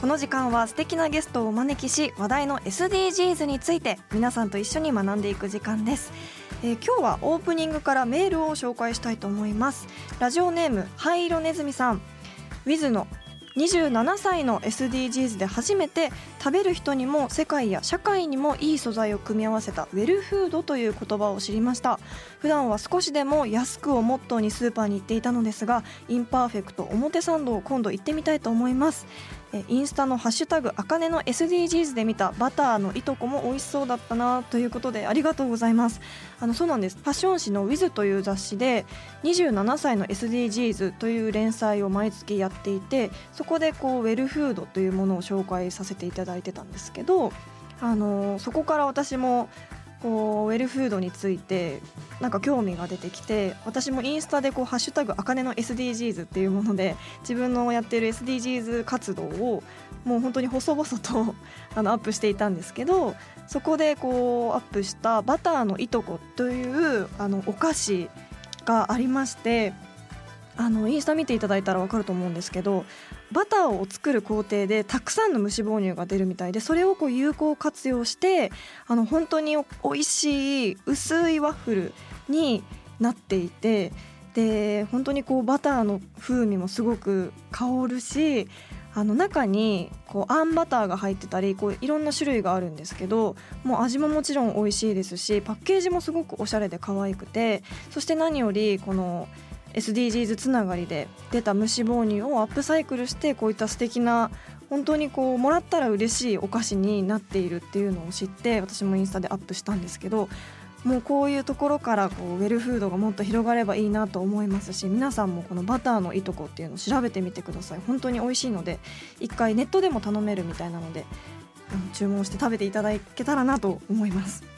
この時間は素敵なゲストをお招きし話題の SDGs について皆さんと一緒に学んでいく時間です。えー今日はオープニングからメールを紹介したいと思います。ラジオネーム灰色ネズミさん。ウィズの27歳の SDGs で初めて食べる人にも世界や社会にもいい素材を組み合わせたウェルフードという言葉を知りました。普段は少しでも安くをモットーにスーパーに行っていたのですがインパーフェクト表参道を今度行ってみたいと思います。インスタのハッシュタグあかねの SDGs で見たバターのいとこも美味しそうだったなということでありがとうございます。あのそうなんです。ファッション誌の with という雑誌で27歳の SDGs という連載を毎月やっていてそこでこうウェルフードというものを紹介させていただいてたんですけどあのそこから私もこうウェルフードについてなんか興味が出てきて私もインスタでこうハッシュタグあかねの SDGs っていうもので自分のやってる SDGs 活動をもう本当に細々と あのアップしていたんですけどそこでこうアップしたバターのいとこというあのお菓子がありましてあのインスタ見ていただいたら分かると思うんですけどバターを作る工程でたくさんの無脂肪乳が出るみたいでそれをこう有効活用してあの本当に美味しい薄いワッフルになっていてで本当にこうバターの風味もすごく香るしあの中にこうあんバターが入ってたりこういろんな種類があるんですけどもう味ももちろん美味しいですしパッケージもすごくおしゃれで可愛くてそして何よりこの SDGs つながりで出た無脂肪乳をアップサイクルしてこういった素敵な本当にこうもらったら嬉しいお菓子になっているっていうのを知って私もインスタでアップしたんですけどもうこういうところからこうウェルフードがもっと広がればいいなと思いますし皆さんもこのバターのいとこっていうのを調べてみてください。本当に美味しいので一回ネットでも頼めるみたいなので注文して食べていただけたらなと思います。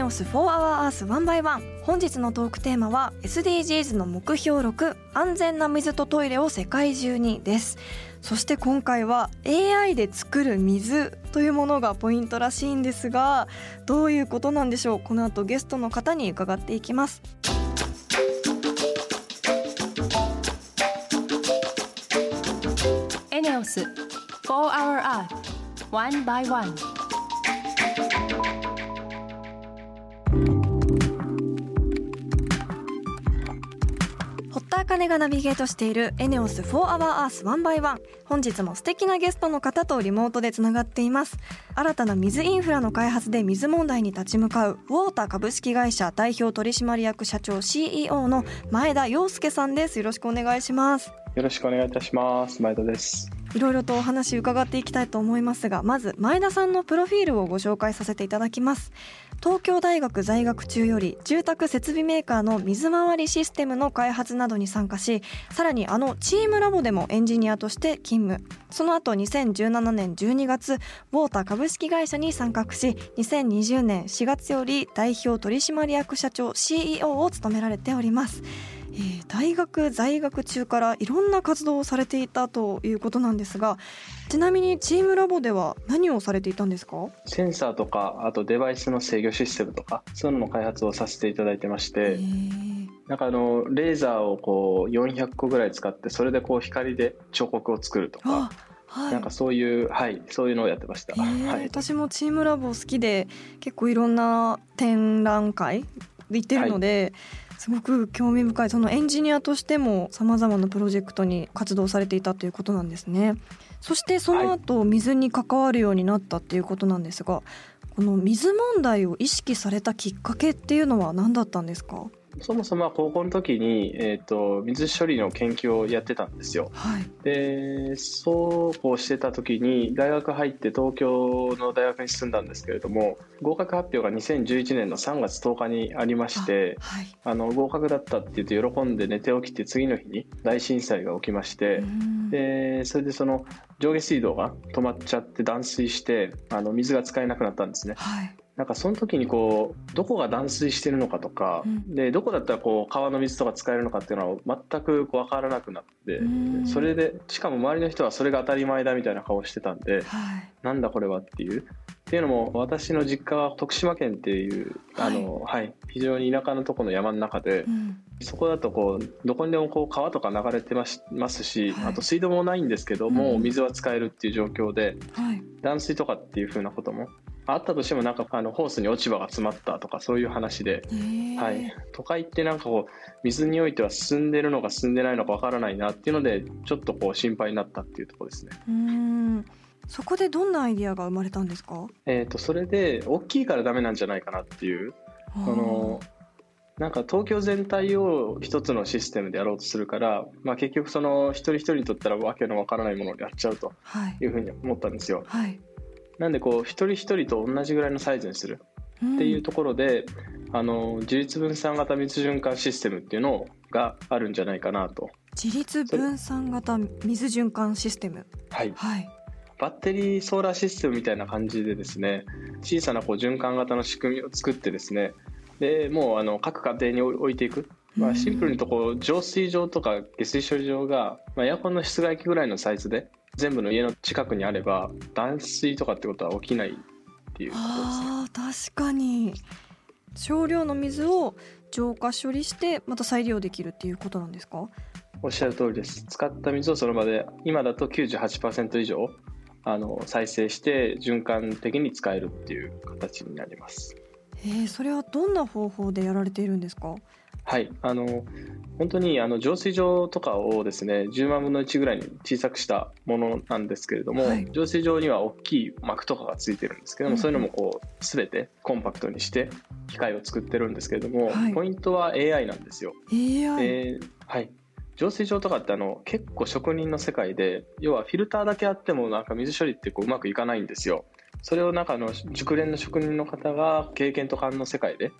ネオス4 Hour Earth 1 by 1本日のトークテーマは SDGs の目標6安全な水とトイレを世界中にです。そして今回は AI で作る水というものがポイントらしいんですがどういうことなんでしょう？この後ゲストの方に伺っていきます。エネオス4 Hour Earth 1 by 1茜がナビゲートしているエネオス4 Hour Earth 1 by 1本日も素敵なゲストの方とリモートでつながっています。新たな水インフラの開発で水問題に立ち向かうウォーター株式会社代表取締役社長 CEO の前田洋介さんです。よろしくお願いします。よろしくお願いいたします。前田です。いろいろとお話伺っていきたいと思いますがまず前田さんのプロフィールをご紹介させていただきます東京大学在学中より住宅設備メーカーの水回りシステムの開発などに参加しさらにあのチームラボでもエンジニアとして勤務。その後2017年12月ウォーター株式会社に参画し2020年4月より代表取締役社長 CEO を務められております。ええー、大学在学中からいろんな活動をされていたということなんですがちなみにチームラボでは何をされていたんですか？センサーとかあとデバイスの制御システムとかそういうのの開発をさせていただいてましてなんかあのレーザーをこう400個ぐらい使ってそれでこう光で彫刻を作るとか。はい、なんかそういうはいそういうのをやってました、はい、私もチームラボ好きで結構いろんな展覧会行ってるので、はい、すごく興味深いそのエンジニアとしてもさまざまなプロジェクトに活動されていたということなんですね。そしてその後水に関わるようになったっていうことなんですがこの水問題を意識されたきっかけっていうのは何だったんですか？そもそも高校の時に、えーと、水処理の研究をやってたんですよ。はい、でそうこうしてた時に大学入って東京の大学に進んだんですけれども合格発表が2011年の3月10日にありまして、はい、あの合格だったって言って喜んで寝て起きて次の日に大震災が起きましてでそれでその上下水道が止まっちゃって断水してあの水が使えなくなったんですね。はいなんかその時にこうどこが断水してるのかとか、うん、でどこだったらこう川の水とか使えるのかっていうのは全く分からなくなってそれでしかも周りの人はそれが当たり前だみたいな顔してたんで、はい、なんだこれはっていう。っていうのも私の実家は徳島県っていうあの、はい、はい、非常に田舎のところの山の中で、うん、そこだとこうどこにでもこう川とか流れてますし、はい、あと水道もないんですけども、うん、水は使えるっていう状況で、はい、断水とかっていうふうなこともあったとしてもなんかあのホースに落ち葉が詰まったとかそういう話で、はい、都会ってなんかこう水においては進んでるのか進んでないのかわからないなっていうのでちょっとこう心配になったっていうところですね。うん。そこでどんなアイディアが生まれたんですか？えっ、とそれで大きいからダメなんじゃないかなっていうそのなんか東京全体を一つのシステムでやろうとするから、まあ、結局その一人一人にとったらわけのわからないものをやっちゃうというふうに思ったんですよ。はい、なんでこう一人一人と同じぐらいのサイズにする。っていうところで、うん、あの自立分散型水循環システムっていうのがあるんじゃないかなと。自立分散型水循環システム。はい、はい、バッテリーソーラーシステムみたいな感じでですね小さなこう循環型の仕組みを作ってですねでもうあの各家庭に置いていく、まあ、シンプルにとこう浄水場とか下水処理場が、まあ、エアコンの室外機ぐらいのサイズで全部の家の近くにあれば断水とかってことは起きないっていうことですね。あ確かに少量の水を浄化処理してまた再利用できるっていうことなんですか？おっしゃる通りです使った水をその場で今だと98%以上あの再生して循環的に使えるっていう形になります。えー、それはどんな方法でやられているんですか？はい。あの本当にあの浄水場とかをですね10万分の1ぐらいに小さくしたものなんですけれども、はい、浄水場には大きい膜とかがついてるんですけども、うん、そういうのもこう全てコンパクトにして機械を作ってるんですけれども、はい、ポイントは AI なんですよ。AI、えー、はい。浄水場とかってあの結構職人の世界で要はフィルターだけあってもなんか水処理ってこううまくいかないんですよ。それをなんかの熟練の職人の方が経験と勘の世界で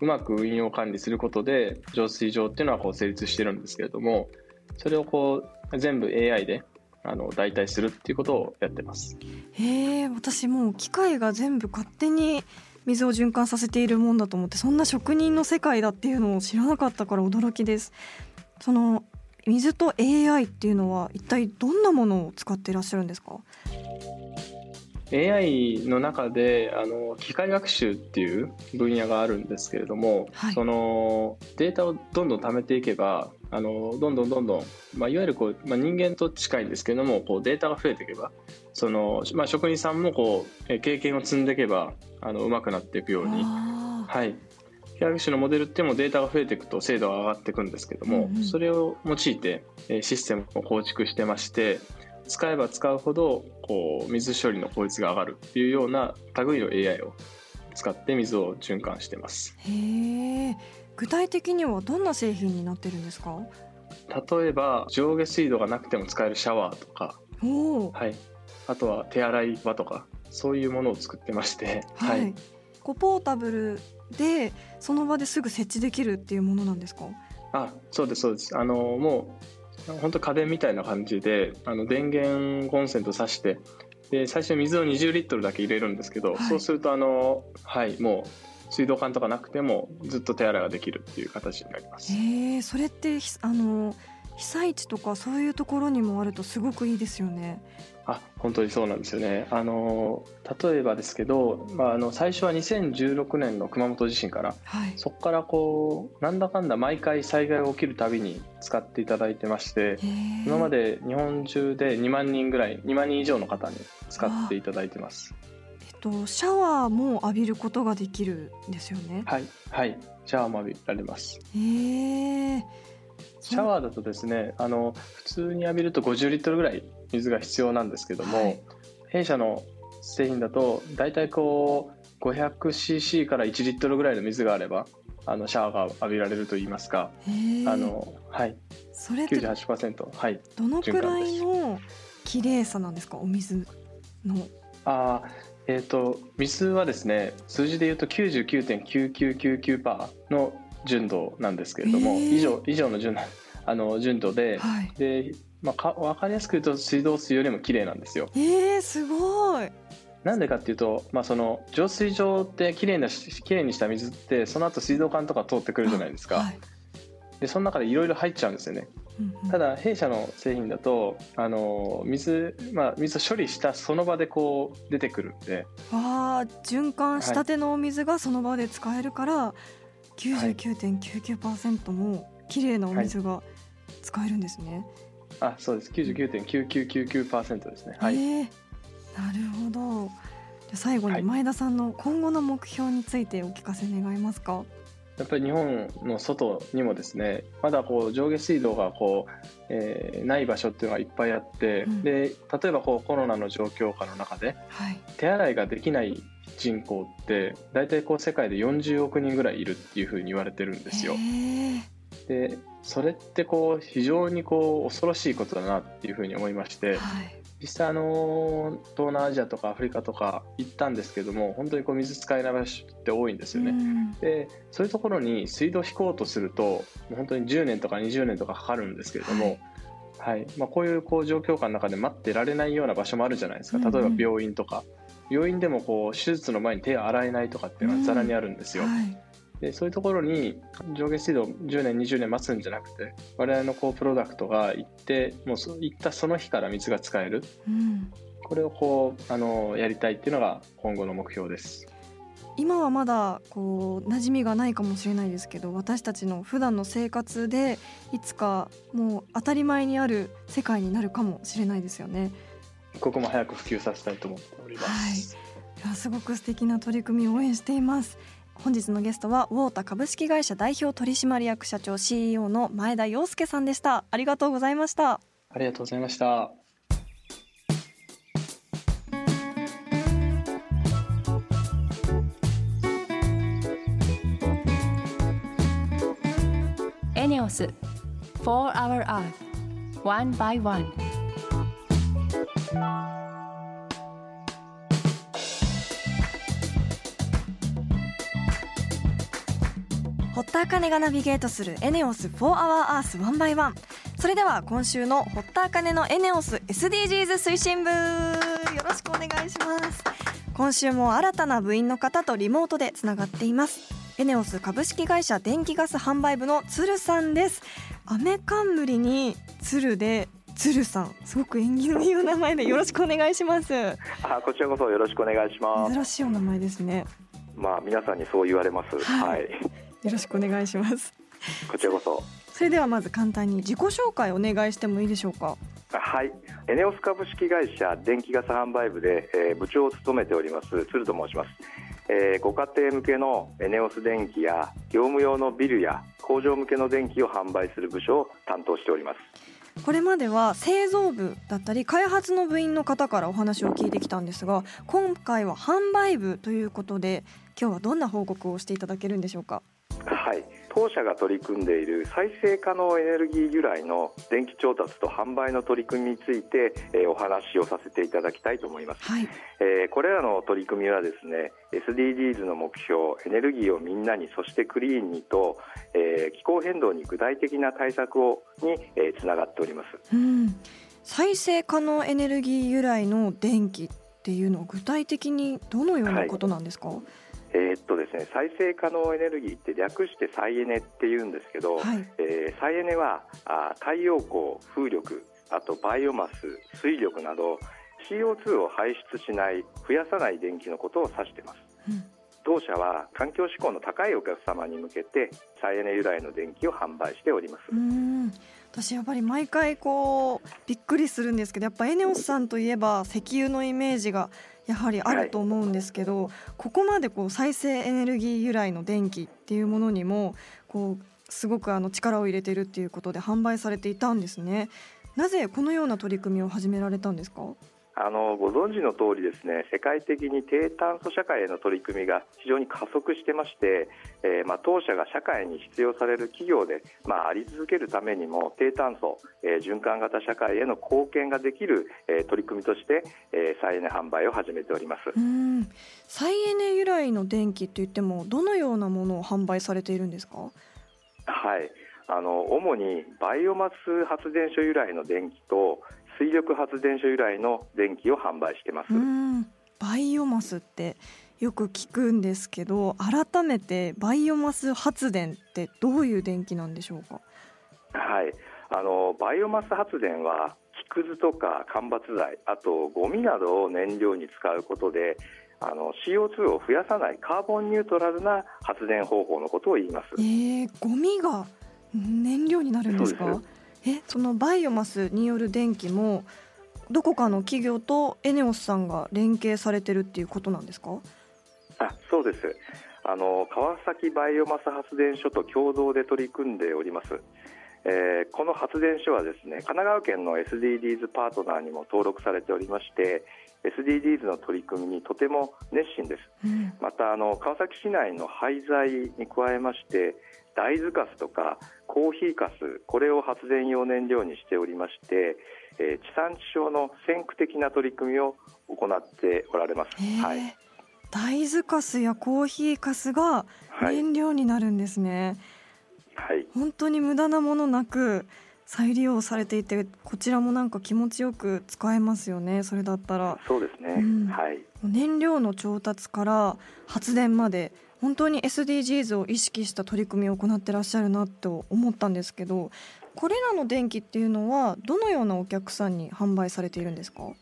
うまく運用管理することで浄水場っていうのはこう成立してるんですけれどもそれをこう全部 AI であの代替するっていうことをやってます。へえ私もう機械が全部勝手に水を循環させているもんだと思ってそんな職人の世界だっていうのを知らなかったから驚きです。その水と AI っていうのは一体どんなものを使っていらっしゃるんですか？AI の中であの機械学習っていう分野があるんですけれども、はい、そのデータをどんどん貯めていけばあのどんどんどんどん、まあ、いわゆるこう、まあ、人間と近いんですけれどもこうデータが増えていけばその、まあ、職人さんもこう経験を積んでいけばあの上手くなっていくように。はい。機械学習のモデルってもデータが増えていくと精度が上がっていくんですけども、うんうん、それを用いてシステムを構築してまして使えば使うほどこう水処理の効率が上がるっていうような類の AI を使って水を循環してます。へえ。具体的にはどんな製品になってるんですか？例えば上下水道がなくても使えるシャワーとか、はい、あとは手洗い場とかそういうものを作ってまして、はい、はい、こうポータブルでその場ですぐ設置できるっていうものなんですか？あそうですそうです。あのもう本当家電みたいな感じであの電源コンセント挿してで最初水を20リットルだけ入れるんですけど、はい、そうするとあの、はい、も水道管とかなくてもずっと手洗いができるっていう形になります。えー、それってあの被災地とかそういうところにもあるとすごくいいですよね。あ本当にそうなんですよね。あの例えばですけど、まあ、あの最初は2016年の熊本地震から、はい、そこからこうなんだかんだ毎回災害が起きるたびに使っていただいてまして今まで日本中で2万人ぐらい2万人以上の方に使っていただいてます。えっと、シャワーも浴びることができるんですよね。はい、はい、シャワーも浴びられます。へえ。シャワーだとですね、あの普通に浴びると50リットルぐらい水が必要なんですけども、はい、弊社の製品だと大体こう 500cc から1リットルぐらいの水があればあのシャワーが浴びられると言いますかあのはい。それ98%はい。どのくらいの綺麗さなんですか？お水の。あえーと、水はですね数字でいうと99.9999%の純度なんですけれども、以上以上の純 あの純度ではい、でまあ、か分かりやすく言うと水道水よりも綺麗なんですよ。えー、すごいなんでかっていうと、まあ、その浄水場ってきれいなきれいにした水ってその後水道管とか通ってくるじゃないですか。はい、でその中でいろいろ入っちゃうんですよね。ただ弊社の製品だとあの水、まあ、水を処理したその場でこう出てくるんであ循環したてのお水がその場で使えるから、はい、99.99%も綺麗なお水が使えるんですね。あそうです。99.9999%ですね。はい、えー、なるほど。最後に前田さんの今後の目標についてお聞かせ願えますか、やっぱり日本の外にもですねまだこう上下水道がこう、えー、ない場所っていうのがいっぱいあって、うん、で例えばこうコロナの状況下の中で、はい、手洗いができない人口って大体こう世界で40億人ぐらいいるっていうふうに言われてるんですよ。でそれってこう非常にこう恐ろしいことだなっていうふうに思いまして、はい、実際あの東南アジアとかアフリカとか行ったんですけども本当にこう水使えない場所って多いんですよね。でそういうところに水道引こうとすると本当に10年とか20年とかかかるんですけれども、はい、はい、まあ、こういうこう状況下の中で待ってられないような場所もあるじゃないですか。例えば病院とか。病院でもこう手術の前に手を洗えないとかっていうのはざらにあるんですよ。はいでそういうところに上下水道10年20年待つんじゃなくて我々のこうプロダクトが行ってもう行ったその日から水が使える、うん、これをこうあのやりたいっていうのが今後の目標です。今はまだこう馴染みがないかもしれないですけど私たちの普段の生活でいつかもう当たり前にある世界になるかもしれないですよね。ここも早く普及させたいと思っております。はい、すごく素敵な取り組みを応援しています。本日のゲストはウォータ株式会社代表取締役社長 CEO の前田洋介さんでした。ありがとうございました。ありがとうございました。エネオス For Our Earth One by One 堀田茜がナビゲートするエネオス4 Hour Earth 1 by 1それでは今週の堀田茜のエネオス SDGs 推進部よろしくお願いします。今週も新たな部員の方とリモートでつながっています。エネオス株式会社電気ガス販売部の鶴さんです。雨冠に鶴で鶴さんすごく縁起のいいお名前でよろしくお願いします。あこちらこそよろしくお願いします。珍しいお名前ですね。まあ皆さんにそう言われます、はい、はい。よろしくお願いします。こちらこそ。それではまず簡単に自己紹介お願いしてもいいでしょうか。はい。エネオス株式会社電気ガス販売部で、えー、部長を務めております鶴と申します、えー、ご家庭向けのエネオス電気や業務用のビルや工場向けの電気を販売する部署を担当しておりますこれまでは製造部だったり開発の部員の方からお話を聞いてきたんですが今回は販売部ということで今日はどんな報告をしていただけるんでしょうか？はい。当社が取り組んでいる再生可能エネルギー由来の電気調達と販売の取り組みについて、えー、お話をさせていただきたいと思います、はい、えー、これらの取り組みはですね SDGs の目標エネルギーをみんなにそしてクリーンにと、えー、気候変動に具体的な対策をに、えー、つながっております、うん、再生可能エネルギー由来の電気っていうのは具体的にどのようなことなんですか、はいえー、っとですね、再生可能エネルギーって略して再エネって言うんですけど、はい、えー、再エネはあ太陽光、風力、あとバイオマス、水力など CO2 を排出しない、増やさない電気のことを指しています。うん。当社は環境志向の高いお客様に向けて再エネ由来の電気を販売しております。私やっぱり毎回こうびっくりするんですけどやっぱエネオスさんといえば石油のイメージがやはりあると思うんですけど、はい、ここまでこう再生エネルギー由来の電気っていうものにもこうすごくあの力を入れてるっていうことで販売されていたんですね。なぜこのような取り組みを始められたんですか？あのご存知の通りですね世界的に低炭素社会への取り組みが非常に加速してまして、えー、まあ、当社が社会に必要される企業で、まあ、あり続けるためにも低炭素、えー、循環型社会への貢献ができる、えー、取り組みとして、え再エネ販売を始めております。再エネ由来の電気といってもどのようなものを販売されているんですか？はい。あの主にバイオマス発電所由来の電気と水力発電所由来の電気を販売してます。バイオマスってよく聞くんですけど改めてバイオマス発電ってどういう電気なんでしょうか？はい。あのバイオマス発電は木くずとか間伐材あとゴミなどを燃料に使うことであの CO2 を増やさないカーボンニュートラルな発電方法のことを言います。えー、ゴミが燃料になるんですか？えそのバイオマスによる電気もどこかの企業とエネオスさんが連携されてるっていうことなんですか？あそうです。あの川崎バイオマス発電所と共同で取り組んでおります、えー、この発電所はですね神奈川県の SDGs パートナーにも登録されておりまして SDGs の取り組みにとても熱心です、うん、またあの川崎市内の廃材に加えまして大豆カスとかコーヒーかすこれを発電用燃料にしておりまして、えー、地産地消の先駆的な取り組みを行っておられます。はい、大豆かすやコーヒーかすが燃料になるんですね。はい、本当に無駄なものなく再利用されていてこちらもなんか気持ちよく使えますよね。それだったら。そうですね、うん、はい燃料の調達から発電まで本当に SDGs を意識した取り組みを行ってらっしゃるなと思ったんですけどこれらの電気っていうのはどのようなお客さんに販売されているんですか？はい。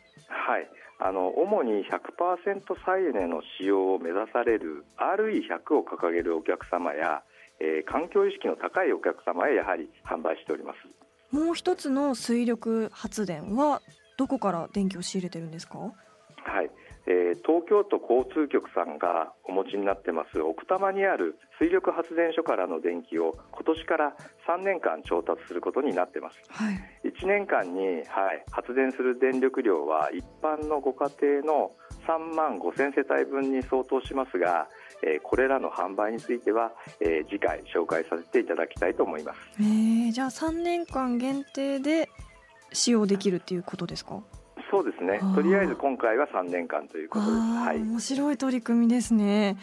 あの主に100%再エネの使用を目指される RE100 を掲げるお客様や、えー、環境意識の高いお客様へやはり販売しております。もう一つの水力発電はどこから電気を仕入れてるんですか？はいえー、東京都交通局さんがお持ちになってます奥多摩にある水力発電所からの電気を今年から3年間調達することになってます、はい、1年間に、はい、発電する電力量は一般のご家庭の3万5000世帯分に相当しますが、えー、これらの販売については、えー、次回紹介させていただきたいと思います、えー、じゃあ3年間限定で使用できるっていうことですか？そうですね。とりあえず今回は3年間ということです。はい。面白い取り組みですね。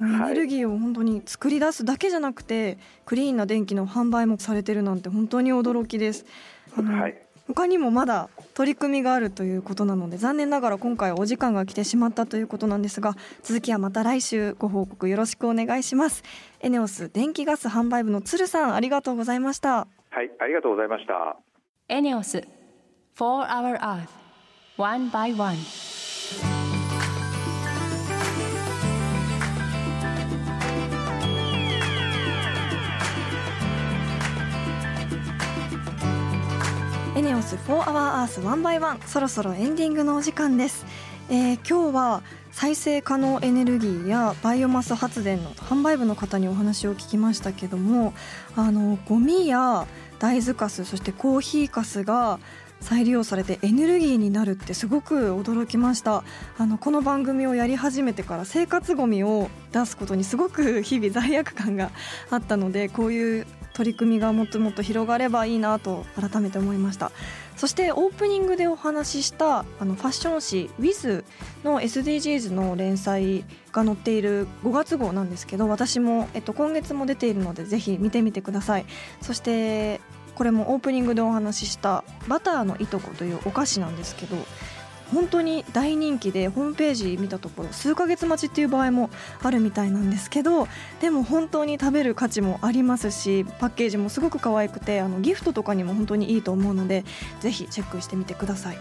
エネルギーを本当に作り出すだけじゃなくて、クリーンな電気の販売もされてるなんて本当に驚きです。はい。他にもまだ取り組みがあるということなので残念ながら今回お時間が来てしまったということなんですが続きはまた来週ご報告よろしくお願いしますエネオス電気ガス販売部の鶴さんありがとうございましたはいありがとうございましたエネオス4 Hour Earth one by one. エネオス4 Hour Earth One by One そろそろエンディングのお時間です、えー、今日は再生可能エネルギーやバイオマス発電の販売部の方にお話を聞きましたけどもあのゴミや大豆カスそしてコーヒーかすが再利用されてエネルギーになるってすごく驚きました。あのこの番組をやり始めてから生活ごみを出すことにすごく日々罪悪感があったのでこういう取り組みがもっともっと広がればいいなと改めて思いました。そしてオープニングでお話ししたあのファッション誌「Wiz」の SDGs の連載が載っている5月号なんですけど私も、えっと、今月も出ているのでぜひ見てみてください。そしてこれもオープニングでお話ししたバターのいとこというお菓子なんですけど本当に大人気でホームページ見たところ数ヶ月待ちっていう場合もあるみたいなんですけどでも本当に食べる価値もありますしパッケージもすごく可愛くてあのギフトとかにも本当にいいと思うのでぜひチェックしてみてください。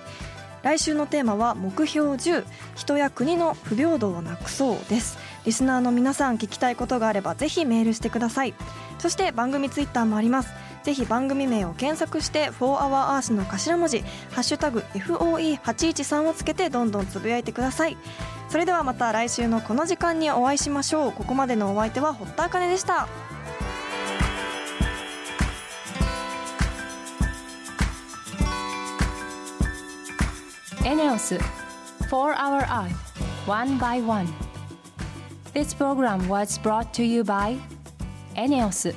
来週のテーマは目標10人や国の不平等をなくそうです。リスナーの皆さん聞きたいことがあればぜひメールしてください。そして番組ツイッターもあります。ぜひ番組名を検索して「4HourEarth」の頭文字「ハッシュタグ #FOE813」をつけてどんどんつぶやいてください。それではまた来週のこの時間にお会いしましょう。ここまでのお相手は堀田茜でした。エネオス4 Hour Earth One by One This program was brought to you by エネオス